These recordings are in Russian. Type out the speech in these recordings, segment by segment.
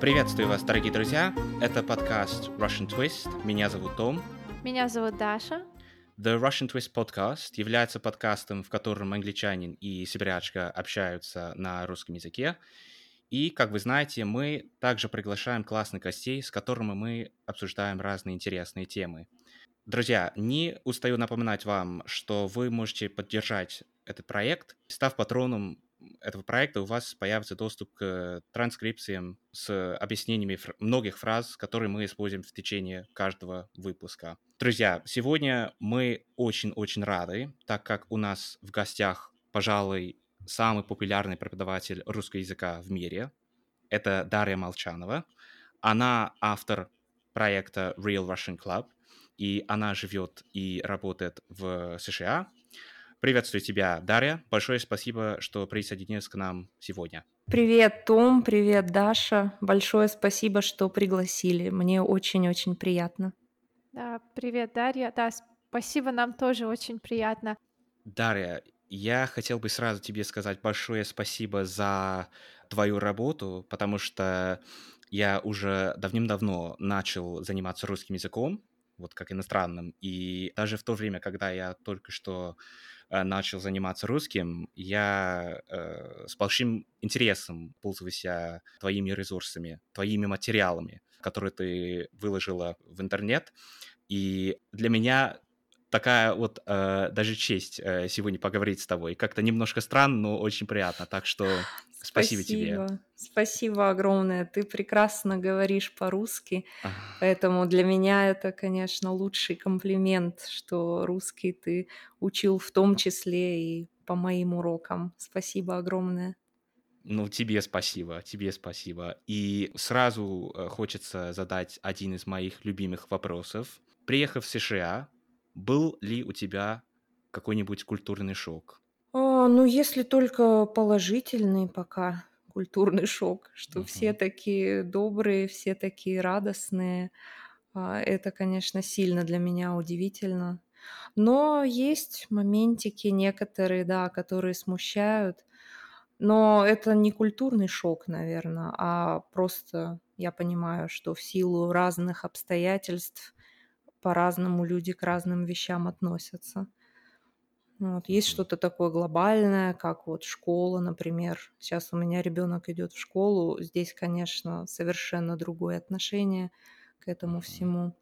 Приветствую вас, дорогие друзья. Это подкаст Russian Twist. Меня зовут Том. Меня зовут Даша. The Russian Twist Podcast является подкастом, в котором англичанин и сибирячка общаются на русском языке. И, как вы знаете, мы также приглашаем классных гостей, с которыми мы обсуждаем разные интересные темы. Друзья, не устаю напоминать вам, что вы можете поддержать этот проект, став патроном этого проекта, у вас появится доступ к транскрипциям с объяснениями фр- многих фраз, которые мы используем в течение каждого выпуска. Друзья, сегодня мы очень-очень рады, так как у нас в гостях, пожалуй, самый популярный преподаватель русского языка в мире. Это Дарья Молчанова. Она автор проекта Real Russian Club, и она живет и работает в США. Приветствую тебя, Дарья. Большое спасибо, что присоединилась к нам сегодня. Привет, Том, привет, Даша. Большое спасибо, что пригласили. Мне очень-очень приятно. Да, привет, Дарья. Да, спасибо, нам тоже очень приятно. Дарья, я хотел бы сразу тебе сказать большое спасибо за твою работу, потому что я уже давным-давно начал заниматься русским языком, вот как иностранным, и даже в то время, когда я только что начал заниматься русским, я э, с большим интересом пользовался твоими ресурсами, твоими материалами, которые ты выложила в интернет. И для меня такая вот э, даже честь э, сегодня поговорить с тобой. Как-то немножко странно, но очень приятно. Так что спасибо, спасибо тебе. Спасибо огромное. Ты прекрасно говоришь по-русски, ага. поэтому для меня это, конечно, лучший комплимент, что русский ты учил в том числе и по моим урокам. Спасибо огромное. Ну, тебе спасибо, тебе спасибо. И сразу э, хочется задать один из моих любимых вопросов. Приехав в США, был ли у тебя какой-нибудь культурный шок? А, ну, если только положительный пока культурный шок, что все такие добрые, все такие радостные. А, это, конечно, сильно для меня удивительно. Но есть моментики некоторые, да, которые смущают. Но это не культурный шок, наверное, а просто я понимаю, что в силу разных обстоятельств по-разному люди к разным вещам относятся. Вот. Есть что-то такое глобальное, как вот школа, например. Сейчас у меня ребенок идет в школу. Здесь, конечно, совершенно другое отношение к этому всему.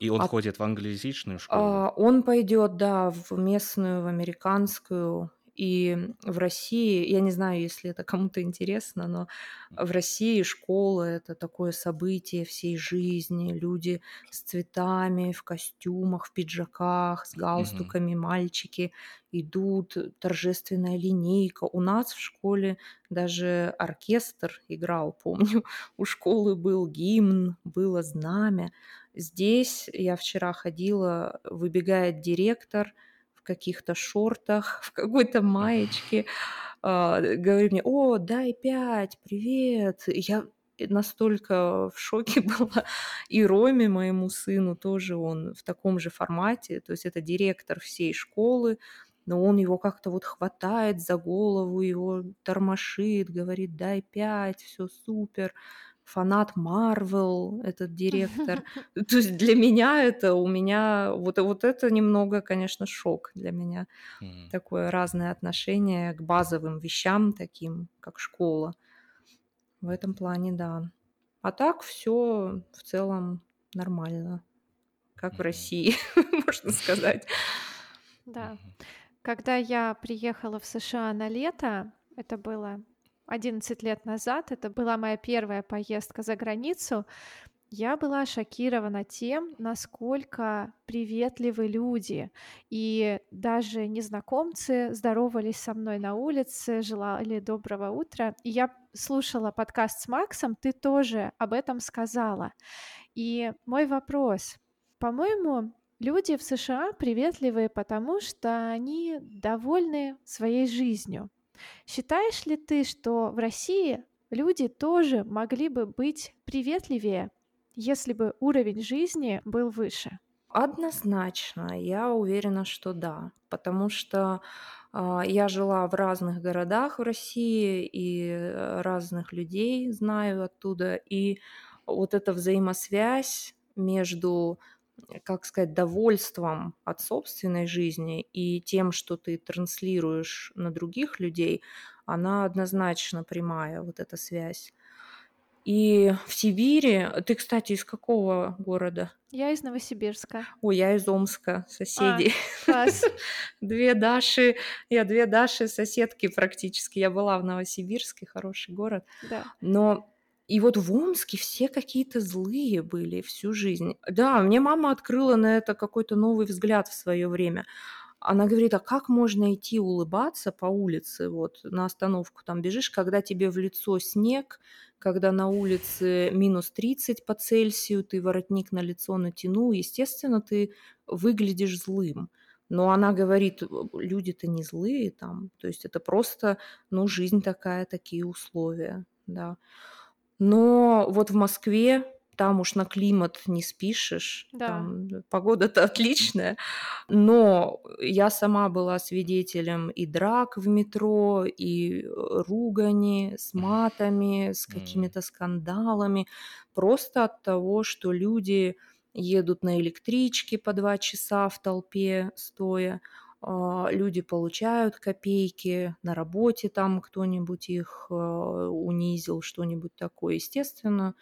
И он а, ходит в англоязычную школу? А, он пойдет, да, в местную, в американскую. И в России, я не знаю, если это кому-то интересно, но в России школа — это такое событие всей жизни. Люди с цветами, в костюмах, в пиджаках, с галстуками, mm-hmm. мальчики идут, торжественная линейка. У нас в школе даже оркестр играл, помню. У школы был гимн, было знамя. Здесь я вчера ходила, выбегает директор — каких-то шортах, в какой-то маечке, а, говорит мне, о, дай пять, привет. Я настолько в шоке была. И Роме, моему сыну, тоже он в таком же формате. То есть это директор всей школы, но он его как-то вот хватает за голову, его тормошит, говорит, дай пять, все супер фанат Марвел, этот директор. То есть для меня это, у меня, вот, вот это немного, конечно, шок для меня. Mm-hmm. Такое разное отношение к базовым вещам, таким, как школа. В этом плане, да. А так все в целом нормально, как в России, можно сказать. Да. Когда я приехала в США на лето, это было 11 лет назад, это была моя первая поездка за границу, я была шокирована тем, насколько приветливы люди. И даже незнакомцы здоровались со мной на улице, желали доброго утра. И я слушала подкаст с Максом, ты тоже об этом сказала. И мой вопрос. По-моему, люди в США приветливые, потому что они довольны своей жизнью. Считаешь ли ты, что в России люди тоже могли бы быть приветливее, если бы уровень жизни был выше? Однозначно, я уверена, что да, потому что А, я жила в разных городах в России и э, разных людей знаю оттуда. И вот эта взаимосвязь между, как сказать, довольством от собственной жизни и тем, что ты транслируешь на других людей, она однозначно прямая, вот эта связь. И в Сибири... Ты, кстати, из какого города? Я из Новосибирска. Ой, я из Омска, А, соседи. класс. Две Даши, я две Даши соседки практически. Я была в Новосибирске, хороший город. Да. Но и вот в Омске все какие-то злые были всю жизнь. Да, мне мама открыла на это какой-то новый взгляд в свое время. Она говорит, а как можно идти улыбаться по улице, вот на остановку там бежишь, когда тебе в лицо снег, когда на улице минус 30 по Цельсию, ты воротник на лицо натянул, естественно, ты выглядишь злым. Но она говорит, люди-то не злые там, то есть это просто, ну, жизнь такая, такие условия, да. Но вот в Москве там уж на климат не спишешь, Да. там погода-то отличная, но я сама была свидетелем и драк в метро, и э, ругани с матами, с какими-то скандалами, просто от того, что люди едут на электричке по два часа в толпе стоя, люди получают копейки, на работе там кто-нибудь их э, унизил, что-нибудь такое. Естественно,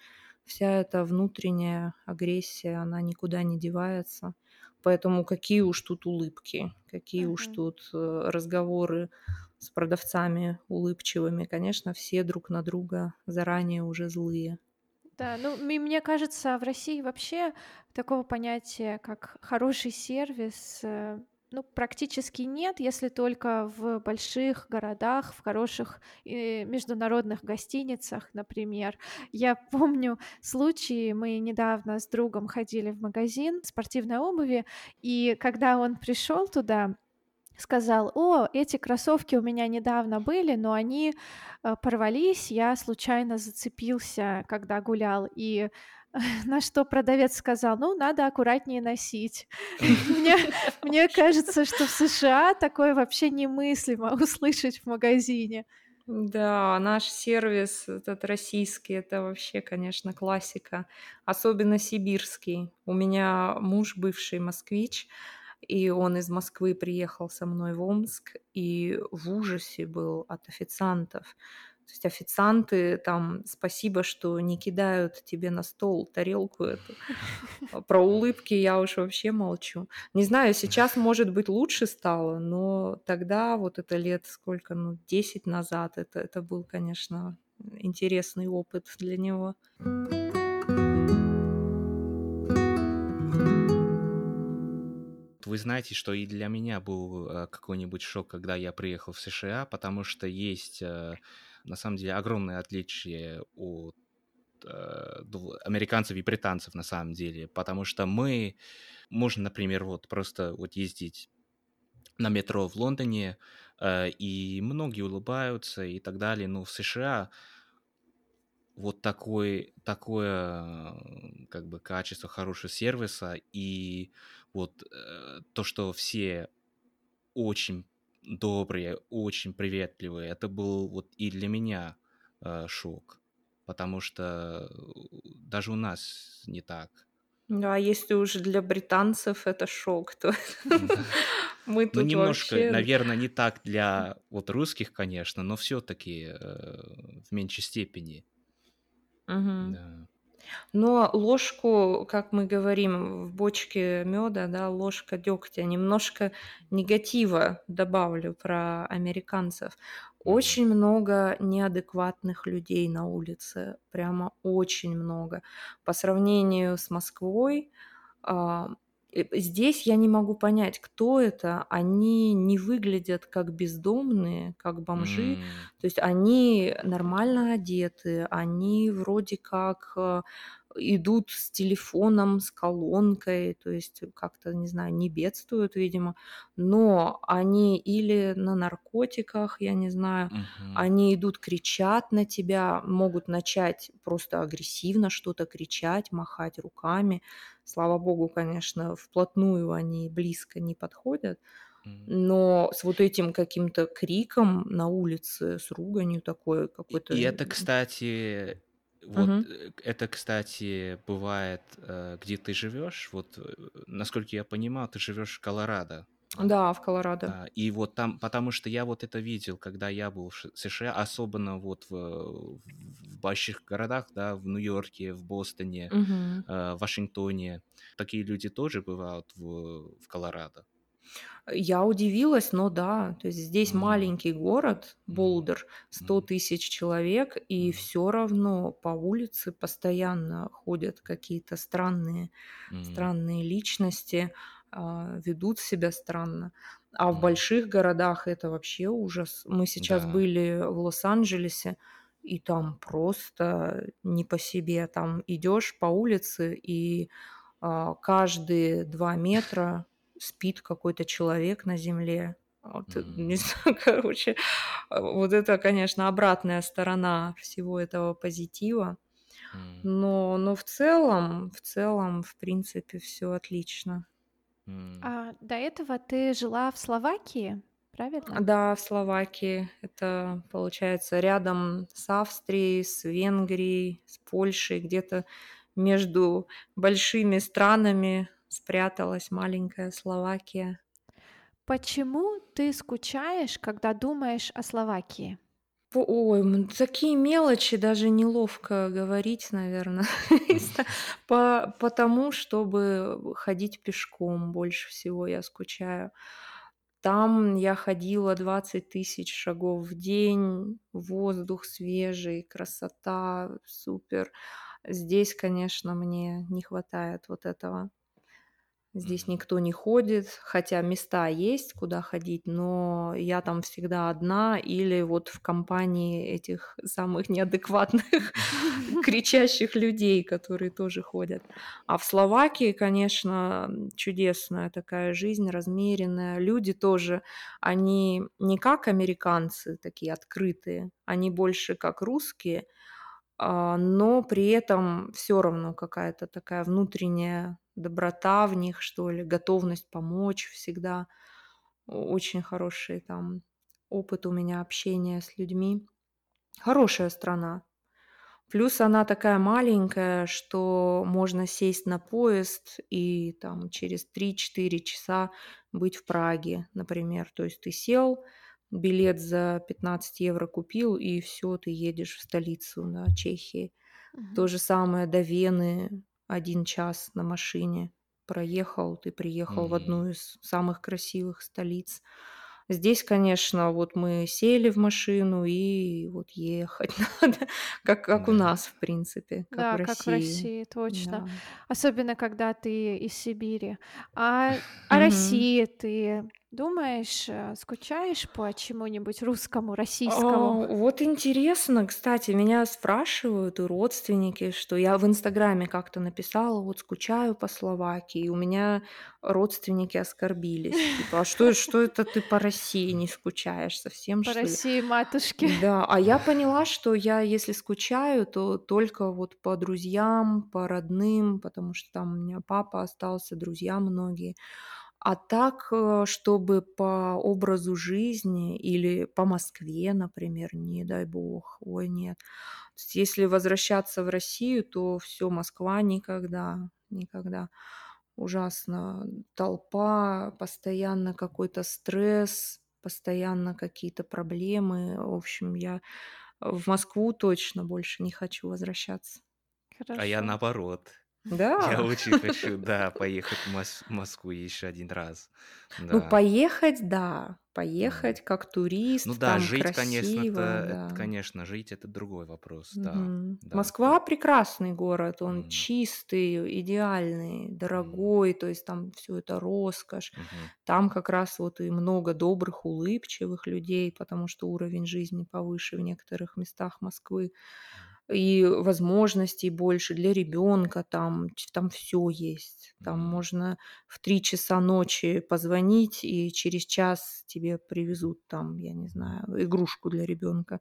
вся эта внутренняя агрессия, она никуда не девается. Поэтому какие уж тут улыбки, какие уж Мгм. тут э, разговоры с продавцами улыбчивыми. Конечно, все друг на друга заранее уже злые. Да, ну, мне кажется, в России вообще такого понятия, как хороший сервис, э, ну, практически нет, если только в больших городах, в хороших э, международных гостиницах, например. Я помню случаи, мы недавно с другом ходили в магазин спортивной обуви, и когда он пришел туда, сказал, о, эти кроссовки у меня недавно были, но они э, порвались, я случайно зацепился, когда гулял, и на что продавец сказал, ну, надо аккуратнее носить. Мне, мне кажется, что в США такое вообще немыслимо услышать в магазине. Да, наш сервис этот российский, это вообще, конечно, классика, особенно сибирский. У меня муж бывший москвич, и он из Москвы приехал со мной в Омск, и в ужасе был от официантов. То есть официанты там, спасибо, что не кидают тебе на стол тарелку эту. А Про улыбки я уж вообще молчу. Не знаю, сейчас, может быть, лучше стало, но тогда, вот это лет сколько, ну, 10 назад, это, это был, конечно, интересный опыт для него. Вы знаете, что и для меня был э, какой-нибудь шок, когда я приехал в США, потому что есть э, на самом деле огромное отличие от э, американцев и британцев на самом деле, потому что мы можем, например, вот просто вот ездить на метро в Лондоне, э, и многие улыбаются и так далее, но в США вот такой, такое э, как бы качество хорошего сервиса и вот то, что все очень добрые, очень приветливые, это был вот и для меня э, шок, потому что э, даже у нас не так. Да, если уж для британцев это шок, то мы Ну, тут немножко, вообще... наверное, не так для вот русских, конечно, но все-таки в меньшей степени. Да. Но ложку, как мы говорим, в бочке меда, да, ложка дегтя, немножко негатива добавлю про американцев. Очень много неадекватных людей на улице, прямо очень много. По сравнению с Москвой, а, здесь я не могу понять, кто это. Они не выглядят как бездомные, как бомжи. М, То есть они нормально одеты, они вроде как э, идут с телефоном, с колонкой, то есть как-то, не знаю, не бедствуют, видимо, но они или на наркотиках, я не знаю, мгм. они идут, кричат на тебя, могут начать просто агрессивно что-то кричать, махать руками. Слава богу, конечно, вплотную они близко не подходят. но с вот этим каким-то криком на улице, с руганью такой какой-то... И это, кстати, вот э, это, кстати, бывает, э, где ты живешь. Вот, э, насколько я понимаю, ты живешь в Колорадо. Да, в Колорадо. Да, и вот там, потому что я вот это видел, когда я был в США, особенно вот в, в больших городах, да, в Нью-Йорке, в Бостоне, Мгм. э, Вашингтоне. Такие люди тоже бывают в, в Колорадо. Я удивилась, но да, то есть здесь М. маленький город. Болдер, 100 М. тысяч человек, и Мгм. все равно по улице постоянно ходят какие-то странные, М. странные личности, а, ведут себя странно. А в М. больших городах это вообще ужас. Мы сейчас Да. были в Лос-Анджелесе, и там просто не по себе. Там идешь по улице, и а, каждые два метра спит какой-то человек на земле. Вот, э, не знаю, короче, а, вот это, конечно, обратная сторона всего этого позитива. М. Но, но в целом, в целом, в принципе, все отлично. М. А до этого ты жила в Словакии, правильно? Да, в Словакии это получается рядом с Австрией, с Венгрией, с Польшей, где-то между большими странами спряталась маленькая Словакия. Почему ты скучаешь, когда думаешь о Словакии? Ой, такие мелочи даже неловко говорить, наверное. По, потому, чтобы ходить пешком больше всего я скучаю. Там я ходила 20 тысяч шагов в день, воздух свежий, красота, супер. Здесь, конечно, мне не хватает вот этого. Здесь Мгм. никто не ходит, хотя места есть, куда ходить, но я там всегда одна или вот в компании этих самых неадекватных кричащих людей, которые тоже ходят. А в Словакии, конечно, м, чудесная такая жизнь, размеренная. Люди тоже, они не как американцы такие открытые, они больше как русские, а, но при этом все равно какая-то такая внутренняя доброта в них, что ли, готовность помочь всегда. Очень хороший там опыт у меня общения с людьми. Хорошая страна. Плюс она такая маленькая, что можно сесть на поезд и там через 3-4 часа быть в Праге, например. То есть ты сел, билет за 15 евро купил, и все, ты едешь в столицу да, Чехии. То Мгм. же самое до Вены один час на машине проехал, ты приехал в одну из самых красивых столиц. Здесь, конечно, вот мы сели в машину и вот ехать надо, как, как у нас, в принципе, как в Да, как в России. Точно. Да. Особенно, когда ты из Сибири. А о Мгм. России ты думаешь, э, скучаешь по чему-нибудь русскому, российскому? А, Вот интересно, кстати, меня спрашивают и родственники, что я в Инстаграме как-то написала, вот скучаю по Словакии, и у меня родственники оскорбились. Типа, а что, что это ты по России не скучаешь совсем, По? России, матушке. Да, а я поняла, что я, если скучаю, то только вот по друзьям, по родным, потому что там у меня папа остался, друзья многие. А так, э, чтобы по образу жизни или по Москве, например, не дай бог, ой, нет. То есть если возвращаться в Россию, то все, Москва никогда, никогда. Ужасно. Толпа, постоянно какой-то стресс, постоянно какие-то проблемы. В общем, я в Москву точно больше не хочу возвращаться. А я Хорошо. наоборот. Я Да. очень хочу, да, поехать в Мос- Москву еще один раз. Ну, Да. поехать, да. Поехать как Ну турист, да, там жить, конечно, красиво, это, это, да. конечно, жить это другой вопрос, да, Мгм. да. Москва прекрасный город, он М, чистый, идеальный, дорогой, то есть там все это роскошь. мгм, Там как раз вот и много добрых, улыбчивых людей, потому что уровень жизни повыше в некоторых местах Москвы. И возможностей больше для ребенка, там, там все есть. Там можно в три часа ночи позвонить, и через час тебе привезут там, я не знаю, игрушку для ребенка,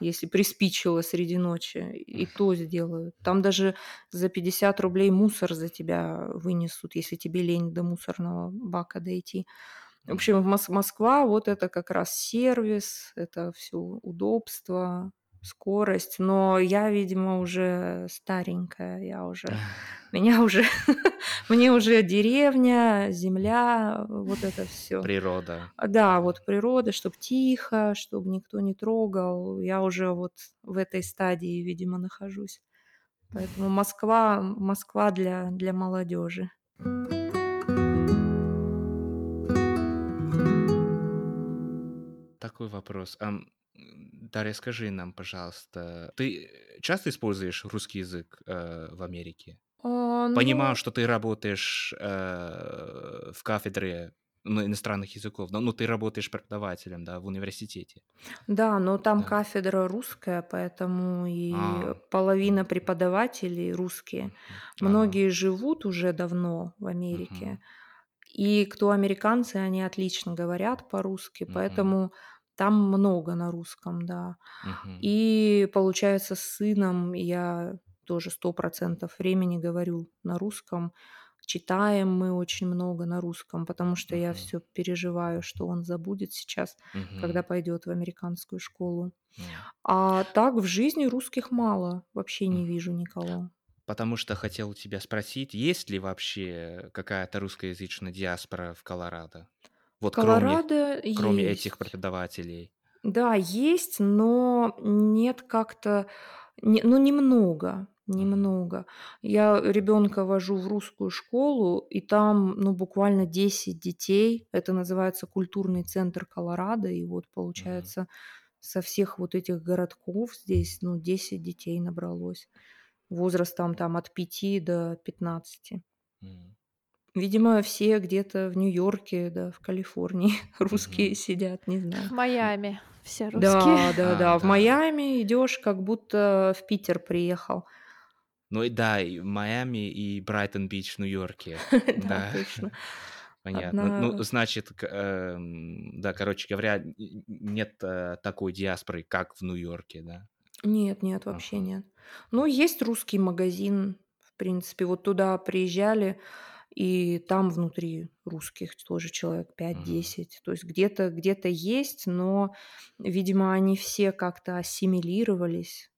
если приспичило среди ночи, и то сделают. Там даже за 50 рублей мусор за тебя вынесут, если тебе лень до мусорного бака дойти. В общем, Мос- Москва вот это как раз сервис, это все удобство, скорость. Но я, видимо, уже старенькая, я уже, меня уже, мне уже деревня, земля, вот это все. Природа. Да, вот природа, чтобы тихо, чтобы никто не трогал. Я уже вот в этой стадии, видимо, нахожусь. Поэтому Москва, Москва для, для молодежи. Такой вопрос. Ам, Дарья, скажи нам, пожалуйста, ты часто используешь русский язык э, в Америке? А, Понимаю, ну, что ты работаешь э, в кафедре ну, иностранных языков, но ну, ты работаешь преподавателем, да, в университете. да, но там Да. кафедра русская, поэтому и А, половина преподавателей русские. Ага, Многие живут уже давно в Америке. мгм, И кто американцы, они отлично говорят по-русски, мгм, поэтому там много на русском, да. мгм, И получается, с сыном я тоже сто процентов времени говорю на русском. Читаем мы очень много на русском, потому что я мгм, все переживаю, что он забудет сейчас, когда мгм, пойдет в американскую школу. м. А так в жизни русских мало, вообще не вижу никого. Потому что хотел у тебя спросить, есть ли вообще какая-то русскоязычная диаспора в Колорадо? Вот кроме, Колорадо кроме этих есть. преподавателей. Да, есть, но нет как-то, не- ну немного, немного. Я ребенка вожу в русскую школу, и там, ну, буквально 10 детей. Это называется культурный центр Колорадо, и вот получается со всех вот этих городков здесь, ну, 10 детей набралось. Возрастом там от 5 до 15. м, Видимо, все где-то в Нью-Йорке, да, в Калифорнии русские сидят, не знаю. В Майами все русские. Да, да, А, да. В да. Майами идешь, как будто в Питер приехал. Ну и да, и Майами и Брайтон-Бич в Нью-Йорке. Да, точно. понятно. Ну, Одна... значит, к- эм, да, короче говоря, нет э, такой диаспоры, как в Нью-Йорке, да? Нет, нет, вообще Ага. нет. Ну, есть русский магазин, в принципе. Вот туда приезжали, и там внутри русских тоже человек Мгм. 5-10. То есть где-то где есть, но, видимо, они все как-то ассимилировались.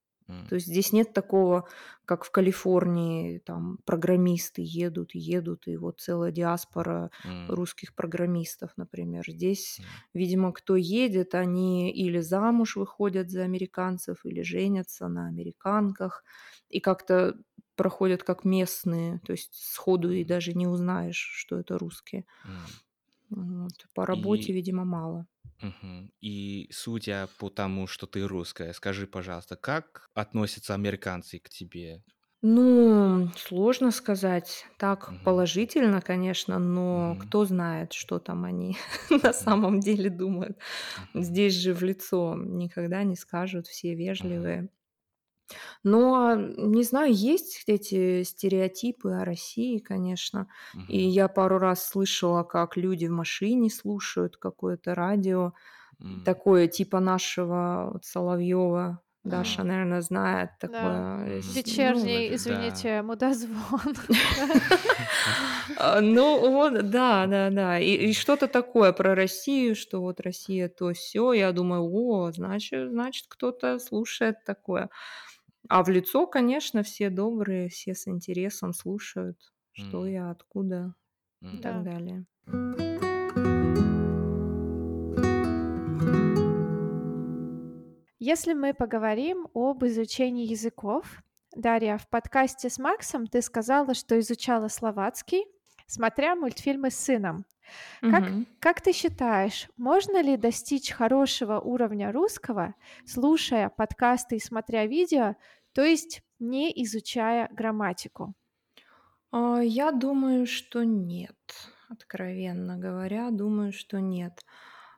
То есть здесь нет такого, как в Калифорнии, там программисты едут, едут, и вот целая диаспора м, русских программистов, например. Здесь, м, видимо, кто едет, они или замуж выходят за американцев, или женятся на американках, и как-то проходят как местные, то есть сходу и даже не узнаешь, что это русские. м. Вот. По работе, И, видимо, мало. Мгм. И судя по тому, что ты русская, скажи, пожалуйста, как относятся американцы к тебе? Ну, сложно сказать. Так Мгм, положительно, конечно, но мгм, кто знает, что там они на самом деле думают. мгм, Здесь же в лицо никогда не скажут, все мгм, вежливые. Но, не знаю, есть эти стереотипы о России, конечно. И мгм, я пару раз слышала, как люди в машине слушают какое-то радио, м. такое типа нашего вот Соловьева. Даша, Ага. наверное, знает Да. такое. Мгм. с- Ну, Вечерний, Да. извините, мудозвон. а, ну вот, да, да, да. И, и что-то такое про Россию, что вот Россия то все. Я думаю, о, значит, значит, кто-то слушает такое. А в лицо, конечно, все добрые, все с интересом слушают, что я, откуда и так Да. далее. Если мы поговорим об изучении языков, Дарья, в подкасте с Максом ты сказала, что изучала словацкий, смотря мультфильмы с сыном. Как, Мгм. как ты считаешь, можно ли достичь хорошего уровня русского, слушая подкасты и смотря видео, то есть не изучая грамматику? А, Я думаю, что нет. Откровенно говоря, думаю, что нет.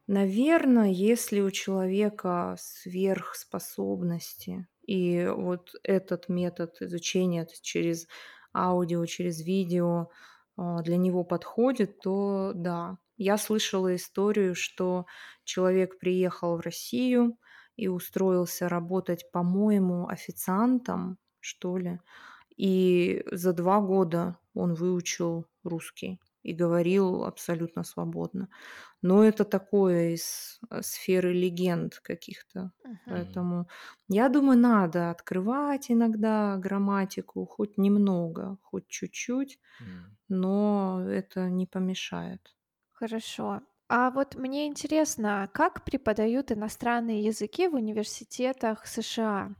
Наверное, если у человека сверхспособности, и вот этот метод изучения через аудио, через видео а, для него подходит, то да. Я слышала историю, что человек приехал в Россию и устроился работать, по-моему, официантом, что ли. И за два года он выучил русский. И говорил абсолютно свободно. Но это такое из э, сферы легенд каких-то. Мгм. Поэтому я думаю, надо открывать иногда грамматику, хоть немного, хоть чуть-чуть, М. но это не помешает. Хорошо. А вот мне интересно, как преподают иностранные языки в университетах США?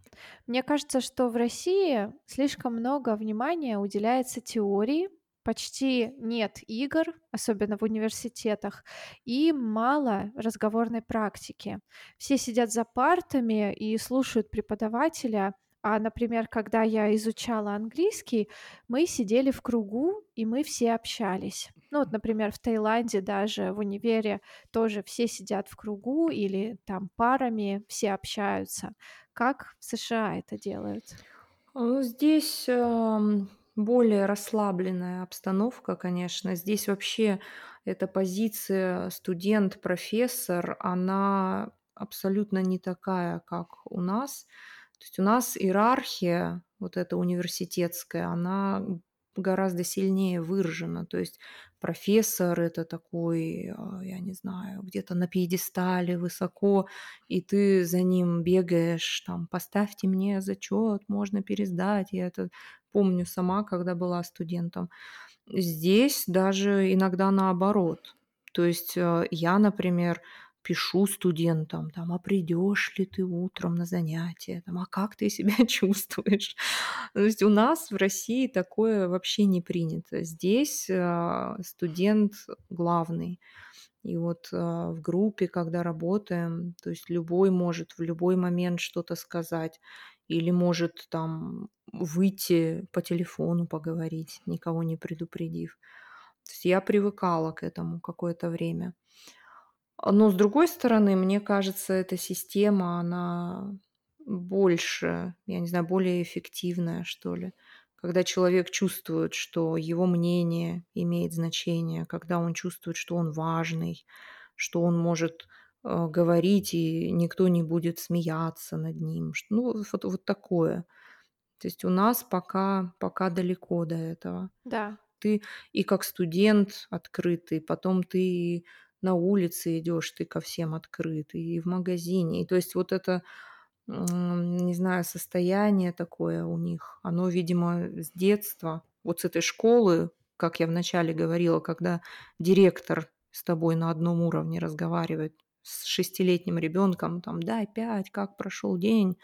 Мне кажется, что в России слишком много внимания уделяется теории, почти нет игр, особенно в университетах, и мало разговорной практики. Все сидят за партами и слушают преподавателя, а, например, когда я изучала английский, мы сидели в кругу, и мы все общались. Ну вот, например, в Таиланде даже в универе тоже все сидят в кругу или там парами все общаются. Как в США это делают? А, Здесь ам, более расслабленная обстановка, конечно. Здесь вообще эта позиция студент-профессор, она абсолютно не такая, как у нас. То есть у нас иерархия, вот эта университетская, она гораздо сильнее выражена. То есть профессор это такой, а, я не знаю, где-то на пьедестале высоко, и ты за ним бегаешь, там, поставьте мне зачет, можно пересдать. Я это помню сама, когда была студентом. Здесь даже иногда наоборот. То есть э, я, например, пишу студентам, там, а придешь ли ты утром на занятия, там, а как ты себя чувствуешь? То есть у нас в России такое вообще не принято. Здесь а, студент главный. И вот а, в группе, когда работаем, то есть любой может в любой момент что-то сказать или может там выйти по телефону поговорить, никого не предупредив. То есть я привыкала к этому какое-то время. А, Но с другой стороны, мне кажется, эта система, она больше, я не знаю, более эффективная, что ли. Когда человек чувствует, что его мнение имеет значение, когда он чувствует, что он важный, что он может э, говорить, и никто не будет смеяться над ним. Ну, вот, вот такое. То есть у нас пока, пока далеко до этого Да, ты и как студент открытый, потом ты на улице идешь, ты ко всем открытый, и в магазине. И то есть вот это, не знаю, состояние такое у них, оно, видимо, с детства, вот с этой школы, как я вначале говорила, когда директор с тобой на одном уровне разговаривает с шестилетним ребенком, там, дай пять, как прошел день.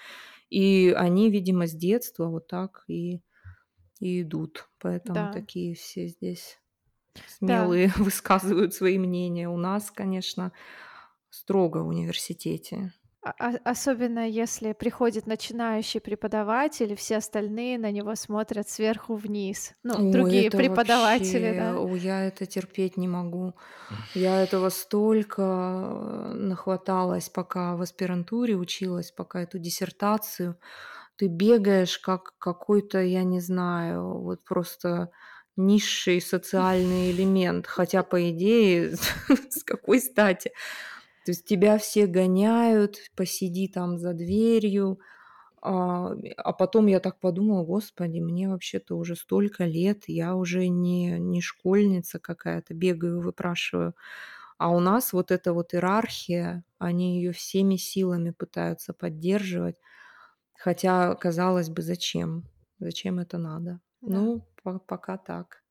И они, видимо, с детства вот так и и идут. Поэтому да, такие все здесь да. смелые высказывают свои мнения. У нас, конечно, строго в университете. А- а- Особенно если приходит начинающий преподаватель, и все остальные на него смотрят сверху вниз. Ну, Ой, другие это преподаватели, вообще, да. ой, я это терпеть не могу. Я этого столько э, нахваталась, пока в аспирантуре училась, пока эту диссертацию. Ты бегаешь как какой-то, я не знаю, вот просто низший социальный элемент. Хотя, по идее, с какой стати? То есть тебя все гоняют, посиди там за дверью. А, а потом я так подумала, господи, мне вообще-то уже столько лет, я уже не, не школьница какая-то, бегаю, выпрашиваю. А у нас вот эта вот иерархия, они ее всеми силами пытаются поддерживать. Хотя, казалось бы, зачем? Зачем это надо? Да. Ну, по- пока так.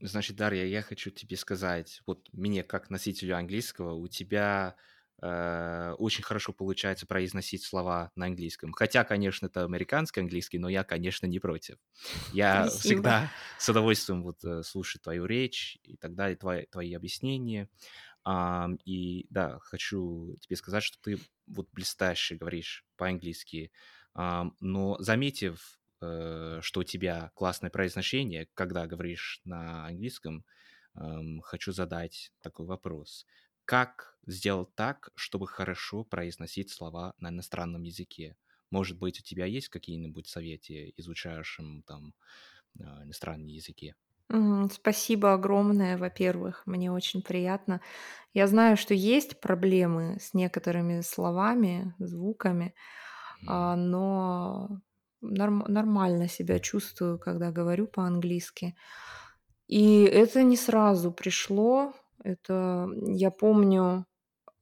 Значит, Дарья, я хочу тебе сказать, вот мне как носителю английского, у тебя э, очень хорошо получается произносить слова на английском. Хотя, конечно, это американский английский, но я, конечно, не против. Я Спасибо. всегда с удовольствием вот э, слушаю твою речь и так далее, твои, твои объяснения. И да, хочу тебе сказать, что ты вот блестяще говоришь по-английски, но заметив, э, что у тебя классное произношение, когда говоришь на английском, хочу задать такой вопрос. Как сделать так, чтобы хорошо произносить слова на иностранном языке? Может быть, у тебя есть какие-нибудь советы изучающим там а, иностранные языки? Спасибо огромное, во-первых, мне очень приятно. Я знаю, что есть проблемы с некоторыми словами, звуками, а, но норм- нормально себя чувствую, когда говорю по-английски. И это не сразу пришло. Это я помню,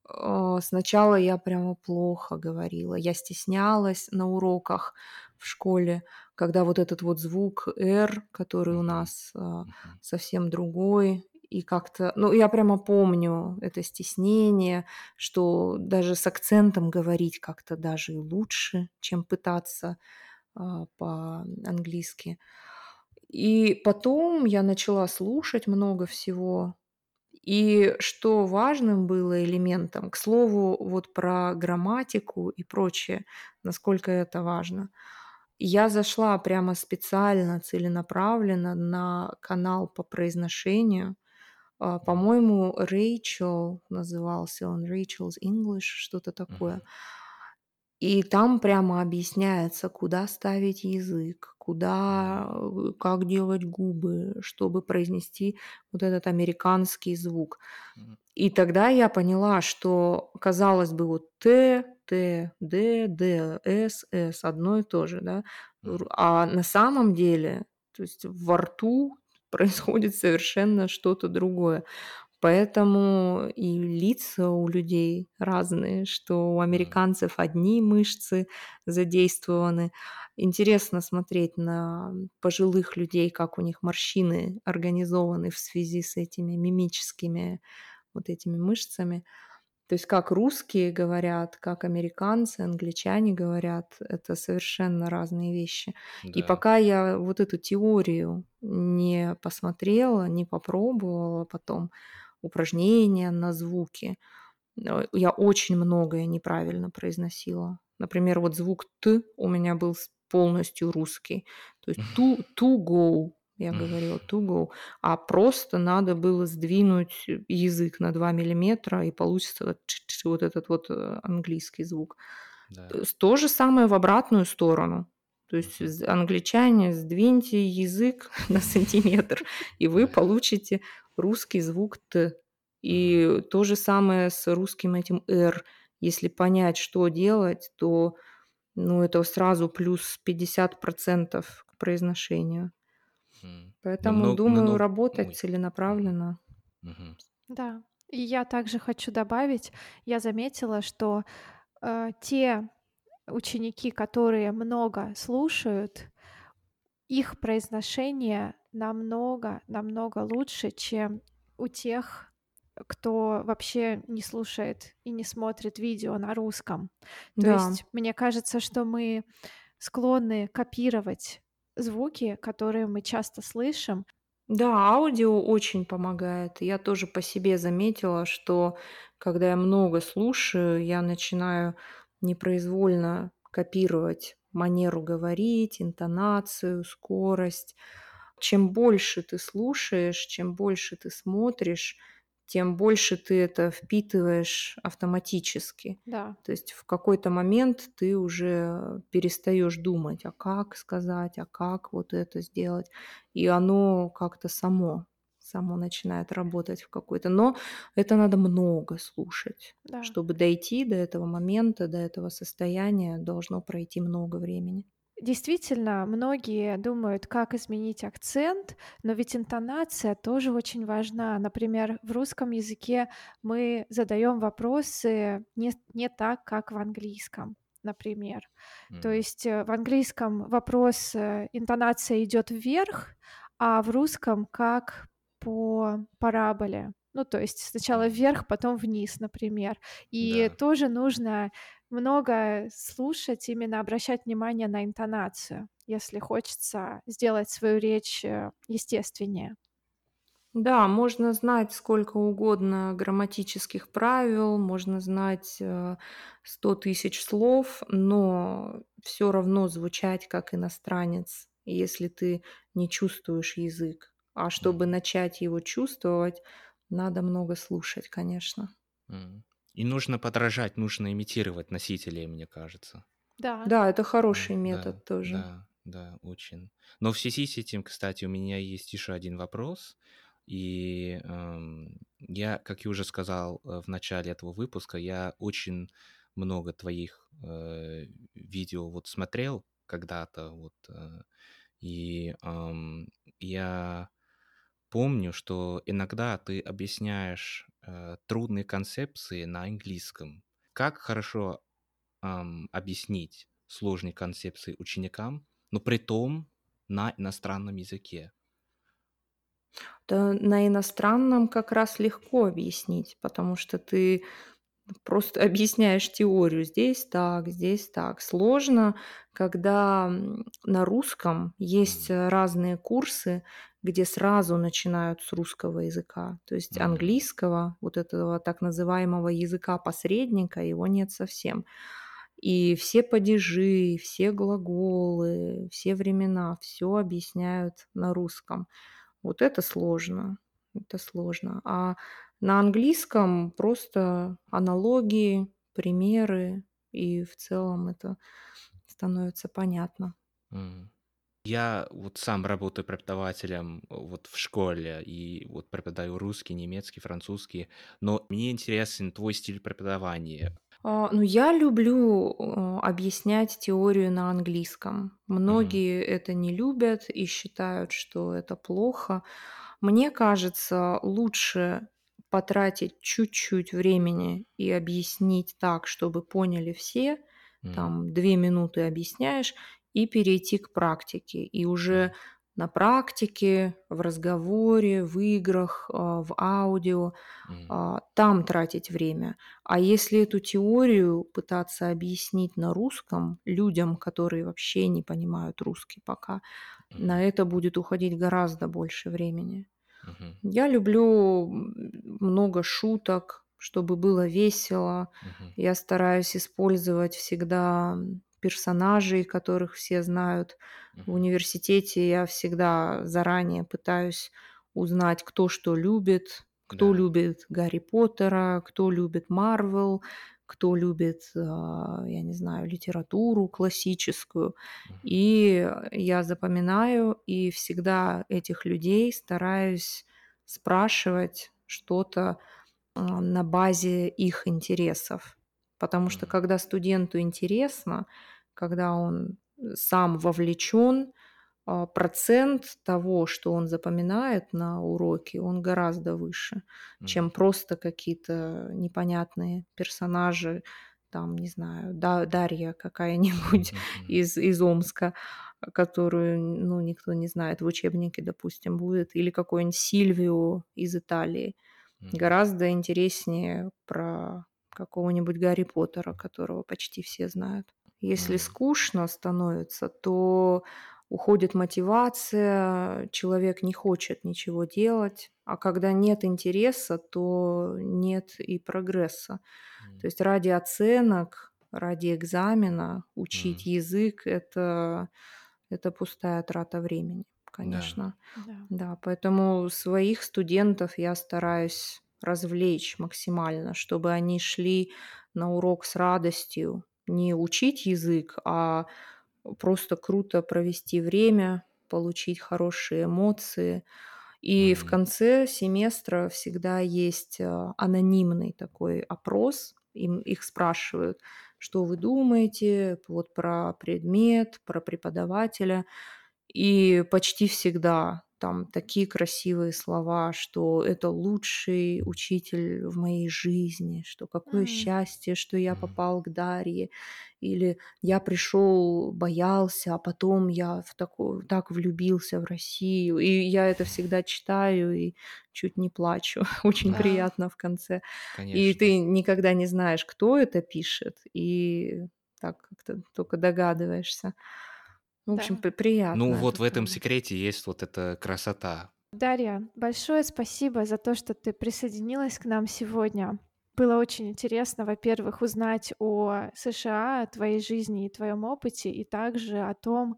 а, сначала я прямо плохо говорила. Я стеснялась на уроках в школе, когда вот этот вот звук «р», который у нас Мгм. совсем другой, и как-то, ну, я прямо помню это стеснение, что даже с акцентом говорить как-то даже лучше, чем пытаться а, по-английски. И потом я начала слушать много всего. И что важным было элементом, к слову, вот про грамматику и прочее, насколько это важно. Я зашла прямо специально, целенаправленно на канал по произношению. А, По-моему, Рэйчел назывался он, Rachel's English, что-то такое. Мгм. И там прямо объясняется, куда ставить язык, куда, э, как делать губы, чтобы произнести вот этот американский звук. И тогда я поняла, что, казалось бы, вот Т, Т, Д, Д, С, С одно и то же, да, а на самом деле, то есть во рту происходит совершенно что-то другое. Поэтому и лица у людей разные, что у американцев одни мышцы задействованы. Интересно смотреть на пожилых людей, как у них морщины организованы в связи с этими мимическими вот этими мышцами. То есть как русские говорят, как американцы, англичане говорят, это совершенно разные вещи. И Да. пока я вот эту теорию не посмотрела, не попробовала потом упражнения на звуки, э, я очень многое неправильно произносила. Например, вот звук «т» у меня был полностью русский. То есть to, to go, я говорила to go, а просто надо было сдвинуть язык на 2 миллиметра, и получится вот этот вот э, английский звук. Да. То же самое в обратную сторону. То есть англичане, сдвиньте язык на сантиметр, и вы получите русский звук «т». И то же самое с русским этим «р». Если понять, что делать, то ну, это сразу плюс 50% к произношению. Поэтому, много, думаю, много, работать ой, целенаправленно. Мгм. Да. И я также хочу добавить, я заметила, что э, те ученики, которые много слушают, их произношение намного, намного лучше, чем у тех, кто вообще не слушает и не смотрит видео на русском. То Да. есть мне кажется, что мы склонны копировать звуки, которые мы часто слышим. Да, аудио очень помогает. Я тоже по себе заметила, что когда я много слушаю, я начинаю непроизвольно копировать манеру говорить, интонацию, скорость. Чем больше ты слушаешь, чем больше ты смотришь, тем больше ты это впитываешь автоматически. Да, То есть в какой-то момент ты уже перестаешь думать, а как сказать, а как вот это сделать. И оно как-то само, само начинает работать в какой-то. Но это надо много слушать. да. Чтобы дойти до этого момента, до этого состояния, должно пройти много времени. Действительно, многие думают, как изменить акцент, но ведь интонация тоже очень важна. Например, в русском языке мы задаем вопросы не, не так, как в английском, например. То М. есть э, в английском вопрос, э, интонация идет вверх, а в русском как по параболе. Ну, то есть сначала вверх, потом вниз, например. И Да. тоже нужно много слушать, именно обращать внимание на интонацию, если хочется сделать свою речь э, естественнее. Да, можно знать сколько угодно грамматических правил, можно знать э, 100 тысяч слов, но все равно звучать как иностранец, если ты не чувствуешь язык. А чтобы начать его чувствовать, надо много слушать, конечно. М. И нужно подражать, нужно имитировать носителей, мне кажется. Да, Да, это хороший Да, метод тоже. да, да, очень. Но в связи с этим, кстати, у меня есть еще один вопрос. И эм, я, как я уже сказал э, в начале этого выпуска, я очень много твоих э, видео вот смотрел когда-то, вот, э, и ам, я помню, что иногда ты объясняешь э, трудные концепции на английском. Как хорошо ам, объяснить сложные концепции ученикам, но при том на иностранном языке? Да, на иностранном как раз легко объяснить, потому что ты просто объясняешь теорию. Здесь так, здесь так. Сложно, когда на русском есть Мгм. разные курсы, где сразу начинают с русского языка. То есть Мгм. английского, вот этого так называемого языка посредника, его нет совсем. И все падежи, все глаголы, все времена, все объясняют на русском. Вот это сложно. Это сложно. А на английском просто аналогии, примеры, и в целом это становится понятно. Я вот сам работаю преподавателем э, вот в школе и вот преподаю русский, немецкий, французский, но мне интересен твой стиль преподавания. А, ну, я люблю э, объяснять теорию на английском. Многие это не любят и считают, что это плохо. Мне кажется, лучше потратить чуть-чуть времени и объяснить так, чтобы поняли все. Мгм. Там две минуты объясняешь и перейти к практике. И уже Мгм. на практике, в разговоре, в играх, а, в аудио а, там тратить время. А если эту теорию пытаться объяснить на русском людям, которые вообще не понимают русский пока, Мгм. на это будет уходить гораздо больше времени. Мгм. Я люблю много шуток, чтобы было весело. Мгм. Я стараюсь использовать всегда персонажей, которых все знают. В Мгм. университете я всегда заранее пытаюсь узнать, кто что любит, кто Да. любит Гарри Поттера, кто любит Марвел, кто любит, а, я не знаю, литературу классическую. И я запоминаю, и всегда этих людей стараюсь спрашивать что-то а, на базе их интересов. Потому что когда студенту интересно, когда он сам вовлечен, процент того, что он запоминает на уроке, он гораздо выше, чем Мгм. просто какие-то непонятные персонажи, там, не знаю, Да- Дарья какая-нибудь Мгм. из, из Омска, которую, ну, никто не знает, в учебнике, допустим, будет, или какой-нибудь Сильвио из Италии. Мгм. Гораздо интереснее про какого-нибудь Гарри Поттера, которого почти все знают. Если Мгм. скучно становится, то уходит мотивация, человек не хочет ничего делать, а когда нет интереса, то нет и прогресса. Мгм. То есть ради оценок, ради экзамена учить Мгм. язык это, это пустая трата времени, конечно. Да. Да, поэтому своих студентов я стараюсь развлечь максимально, чтобы они шли на урок с радостью, не учить язык, а просто круто провести время, получить хорошие эмоции. И в Мгм. конце семестра всегда есть а, анонимный такой опрос. Им, их спрашивают, что вы думаете вот про предмет, про преподавателя. И почти всегда там такие красивые слова, что это лучший учитель в моей жизни, что какое М. счастье, что я попал к Дарье, или я пришел, боялся, а потом я в тако- так влюбился в Россию. И я это всегда читаю и чуть не плачу. Очень Да, приятно в конце. И конечно. ты никогда не знаешь, кто это пишет, и так как-то только догадываешься. В общем, Да. при- приятно Ну вот в этом секрете есть вот эта красота. Дарья, большое спасибо за то, что ты присоединилась к нам сегодня. Было очень интересно, во-первых, узнать о США, о твоей жизни и твоем опыте, и также о том,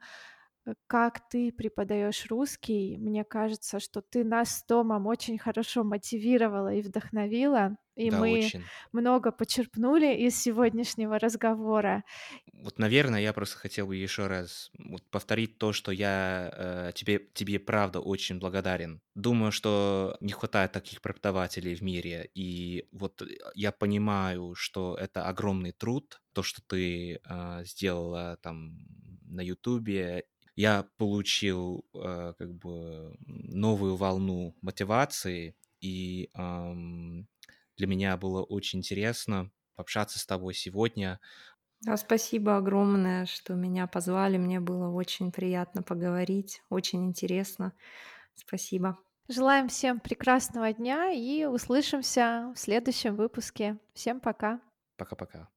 как ты преподаешь русский. Мне кажется, что ты нас с Томом очень хорошо мотивировала и вдохновила, и Да, мы очень. много почерпнули из сегодняшнего разговора. Вот, наверное, я просто хотел бы еще раз вот повторить то, что я э, тебе, тебе правда очень благодарен. Думаю, что не хватает таких преподавателей в мире, и вот э, я понимаю, что это огромный труд, то, что ты э, сделала там на Ютубе. Я получил э, как бы новую волну мотивации, и эм, для меня было очень интересно пообщаться с тобой сегодня. Да, спасибо огромное, что меня позвали. Мне было очень приятно поговорить, очень интересно. Спасибо. Желаем всем прекрасного дня и услышимся в следующем выпуске. Всем пока. Пока-пока.